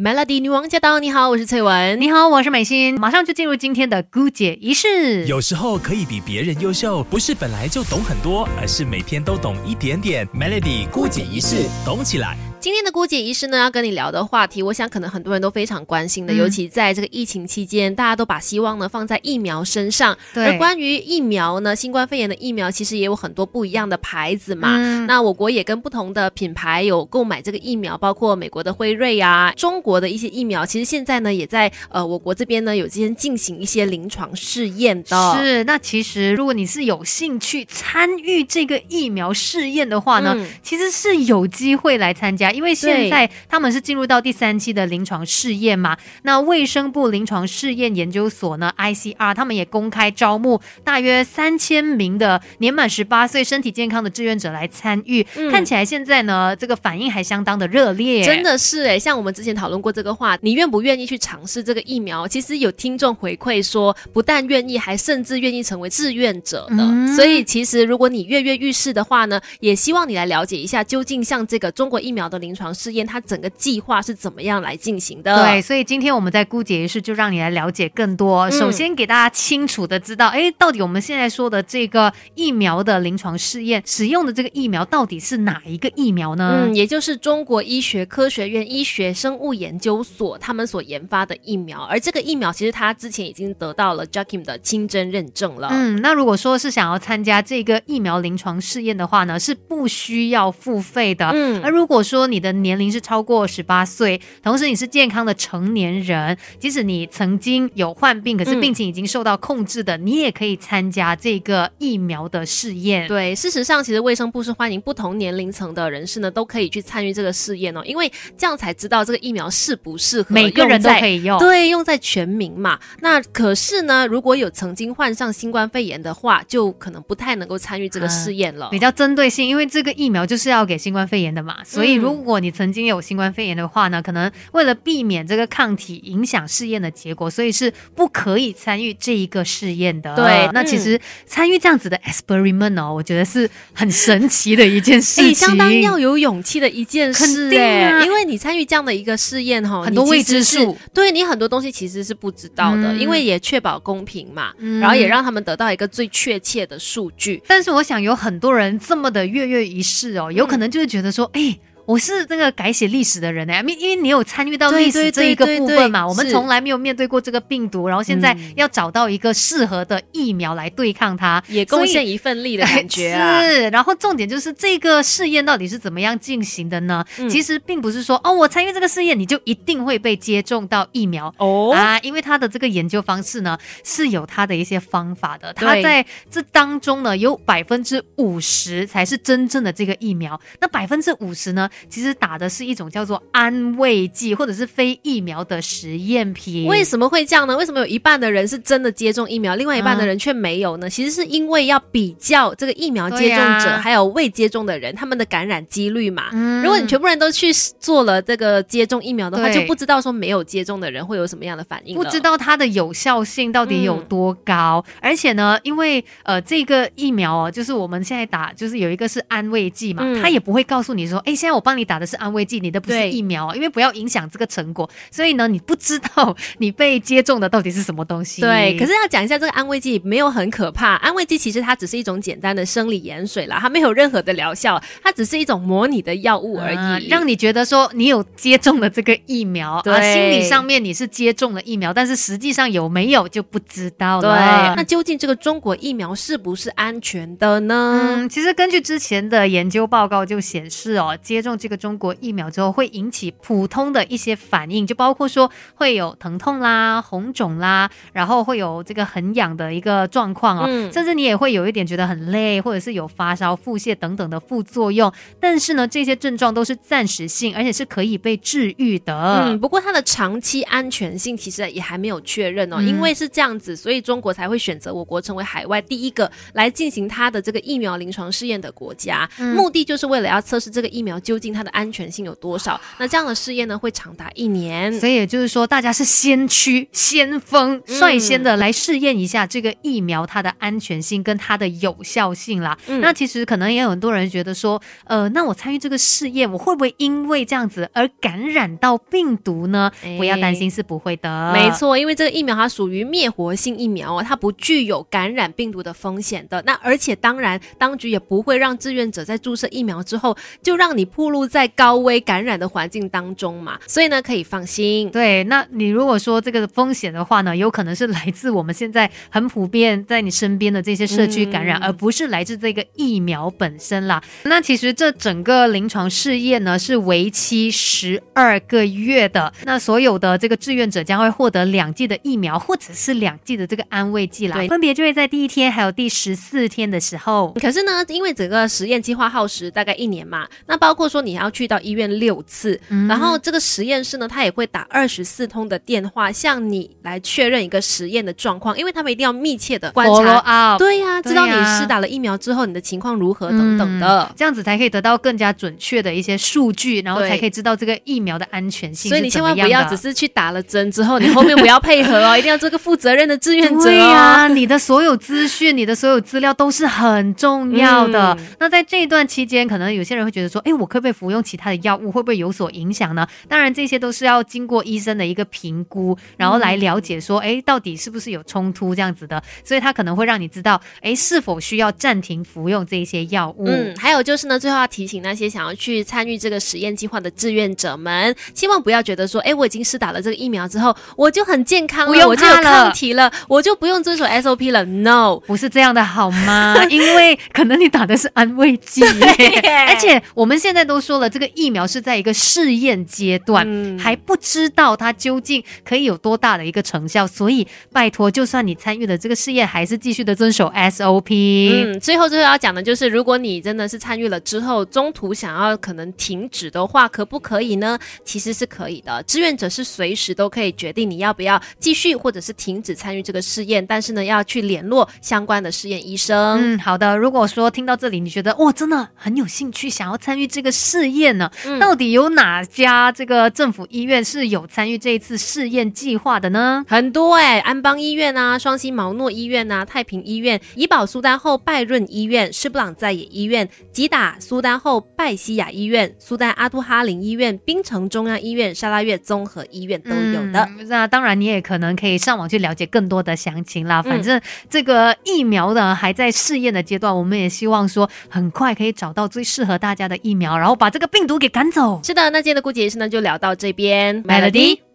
Melody 女王驾到！你好，我是翠文。你好，我是美心。马上就进入今天的姑姐仪式。有时候可以比别人优秀，不是本来就懂很多，而是每天都懂一点点。Melody 姑姐仪式，懂起来。今天的姑姐医师呢，要跟你聊的话题，我想可能很多人都非常关心的，尤其在这个疫情期间，大家都把希望呢放在疫苗身上。而关于疫苗呢，新冠肺炎的疫苗其实也有很多不一样的牌子嘛。嗯那我国也跟不同的品牌有购买这个疫苗，包括美国的辉瑞啊，中国的一些疫苗，其实现在呢也在呃我国这边呢有今进行一些临床试验的。是，那其实如果你是有兴趣参与这个疫苗试验的话呢，其实是有机会来参加。因为现在他们是进入到第三期的临床试验嘛，那卫生部临床试验研究所呢，ICR 他们也公开招募大约三千名的年满十八岁、身体健康的志愿者来参与。看起来现在呢，这个反应还相当的热烈，真的是哎，像我们之前讨论过这个话，你愿不愿意去尝试这个疫苗？其实有听众回馈说，不但愿意，还甚至愿意成为志愿者的。所以其实如果你跃跃欲试的话呢，也希望你来了解一下，究竟像这个中国疫苗的。临床试验它整个计划是怎么样来进行的？对，所以今天我们在姑姐仪式就让你来了解更多。首先给大家清楚的知道，哎，到底我们现在说的这个疫苗的临床试验使用的这个疫苗到底是哪一个疫苗呢？嗯，也就是中国医学科学院医学生物研究所他们所研发的疫苗。而这个疫苗其实它之前已经得到了 j a c k i m 的清真认证了。嗯，那如果说是想要参加这个疫苗临床试验的话呢，是不需要付费的。嗯，而如果说你的年龄是超过十八岁，同时你是健康的成年人，即使你曾经有患病，可是病情已经受到控制的，你也可以参加这个疫苗的试验。对，事实上，其实卫生部是欢迎不同年龄层的人士呢，都可以去参与这个试验哦，因为这样才知道这个疫苗适不适合每个人都可以用。对，用在全民嘛。那可是呢，如果有曾经患上新冠肺炎的话，就可能不太能够参与这个试验了。比较针对性，因为这个疫苗就是要给新冠肺炎的嘛，所以如果你曾经有新冠肺炎的话呢，可能为了避免这个抗体影响试验的结果，所以是不可以参与这一个试验的。对，那其实参与这样子的 experiment 哦，我觉得是很神奇的一件事情，相当要有勇气的一件事。哎，因为你参与这样的一个试验哈，很多未知数，对你很多东西其实是不知道的，因为也确保公平嘛，然后也让他们得到一个最确切的数据。但是我想有很多人这么的跃跃欲试哦，有可能就是觉得说，哎。我是这个改写历史的人呢，因因为你有参与到历史这一个部分嘛，我们从来没有面对过这个病毒，然后现在要找到一个适合的疫苗来对抗它，也贡献一份力的感觉啊。是，然后重点就是这个试验到底是怎么样进行的呢？其实并不是说哦，我参与这个试验你就一定会被接种到疫苗。哦。啊，因为它的这个研究方式呢是有它的一些方法的，它在这当中呢有百分之五十才是真正的这个疫苗，那百分之五十呢？其实打的是一种叫做安慰剂或者是非疫苗的实验品。为什么会这样呢？为什么有一半的人是真的接种疫苗，另外一半的人却没有呢？其实是因为要比较这个疫苗接种者还有未接种的人他们的感染几率嘛。如果你全部人都去做了这个接种疫苗的话，就不知道说没有接种的人会有什么样的反应，不知道它的有效性到底有多高。而且呢，因为呃这个疫苗哦，就是我们现在打，就是有一个是安慰剂嘛，它也不会告诉你说，哎，现在我。帮你打的是安慰剂，你的不是疫苗，因为不要影响这个成果，所以呢，你不知道你被接种的到底是什么东西。对，可是要讲一下这个安慰剂没有很可怕，安慰剂其实它只是一种简单的生理盐水啦，它没有任何的疗效，它只是一种模拟的药物而已，让你觉得说你有接种了这个疫苗，啊，心理上面你是接种了疫苗，但是实际上有没有就不知道了。那究竟这个中国疫苗是不是安全的呢？嗯，其实根据之前的研究报告就显示哦，接种这个中国疫苗之后会引起普通的一些反应，就包括说会有疼痛啦、红肿啦，然后会有这个很痒的一个状况哦，甚至你也会有一点觉得很累，或者是有发烧、腹泻等等的副作用。但是呢，这些症状都是暂时性，而且是可以被治愈的。嗯，不过它的长期安全性其实也还没有确认哦，因为是这样子，所以中国才会选择我国成为海外第一个来进行它的这个疫苗临床试验的国家，目的就是为了要测试这个疫苗究竟。竟它的安全性有多少。那这样的试验呢，会长达一年。所以也就是说，大家是先驱、先锋、率先的来试验一下这个疫苗它的安全性跟它的有效性啦。那其实可能也有很多人觉得说，呃，那我参与这个试验，我会不会因为这样子而感染到病毒呢？不要担心，是不会的。没错，因为这个疫苗它属于灭活性疫苗哦，它不具有感染病毒的风险的。那而且当然，当局也不会让志愿者在注射疫苗之后就让你暴露在高危感染的环境当中嘛。所以呢，可以放心。对，那你如果说这个风险的话呢，有可能是来自我们现在很普遍在你身边的这些社区感染，而不是来自这个疫苗本身啦。那其实这整个临床试验呢是为期十二个月的。那所有的这个志愿者将会获得两剂的疫苗，或者是两剂的这个安慰剂啦。分别就会在第一天还有第十四天的时候。可是呢，因为整个实验计划耗时大概一年嘛，那包括说你要去到医院六次，然后这个实验室呢，他也会打二十四通的电话向你来确认一个实验的状况，因为他们一定要密切的观察，对呀，知道你施打了疫苗之后你的情况如何等等的，这样子才可以得到更加准确的一些数据，然后才可以知道这个疫苗的安全性。所以你千万不要只是去打了针之后，你后面不要配合哦，一定要做个负责任的志愿者。对呀，你的所有资讯、你的所有资料都是很重要的。那在这一段期间，可能有些人会觉得说，哎，我可不可以服用其他的药物？会不会有所影响呢？当然，这些都是要经过医生的一个评估，然后来了解说，哎，到底是不是有冲突这样子的。所以他可能会让你知道，哎，是否需要暂停服用这些药物。嗯，还有就是呢，最后要提醒那些想要去参与这个实验计划的志愿者们，千万不要觉得说，哎，我已经施打了这个疫苗之后，我就很健康了，我就有抗体了，我就不用遵守 SOP 了。No，不是这样的，好吗？因为可能你打的是安慰剂，而且我们现在都说了，这个疫苗是在一个试验阶段，还不知道它究竟可以有多大的一个成效，所以拜托，就算你参与了这个试验，还是继续的遵守 SOP。嗯，最后最后要讲的就是，如果你真的是参与了之后，中途想要可能停止的话，可不可以呢？其实是可以的，志愿者是随时都可以决定你要不要继续或者是停止参与这个试验，但是呢，要去联络相关的试验医生。嗯，好的。如果说听到这里，你觉得哇，真的很有兴趣，想要参与这个试验呢？到底有哪家这个政府医院是有参与这一次试验计划的呢？很多哎，安邦医院啊，双溪毛诺医院啊，太平医院、怡保苏丹后拜润医院、施布朗在野医院、吉打苏丹后拜西亚医院、苏丹阿都哈林医院、槟城中央医院、沙拉越综合医院都有的。那当然，你也可能可以上网去了解更多的详情啦。反正这个疫苗呢还在试验的阶段，我们也希望说很快可以找到最适合大家的疫苗，然后把这个病毒给赶走。是的，那今天的顾姐医师呢就聊到这边，Melody。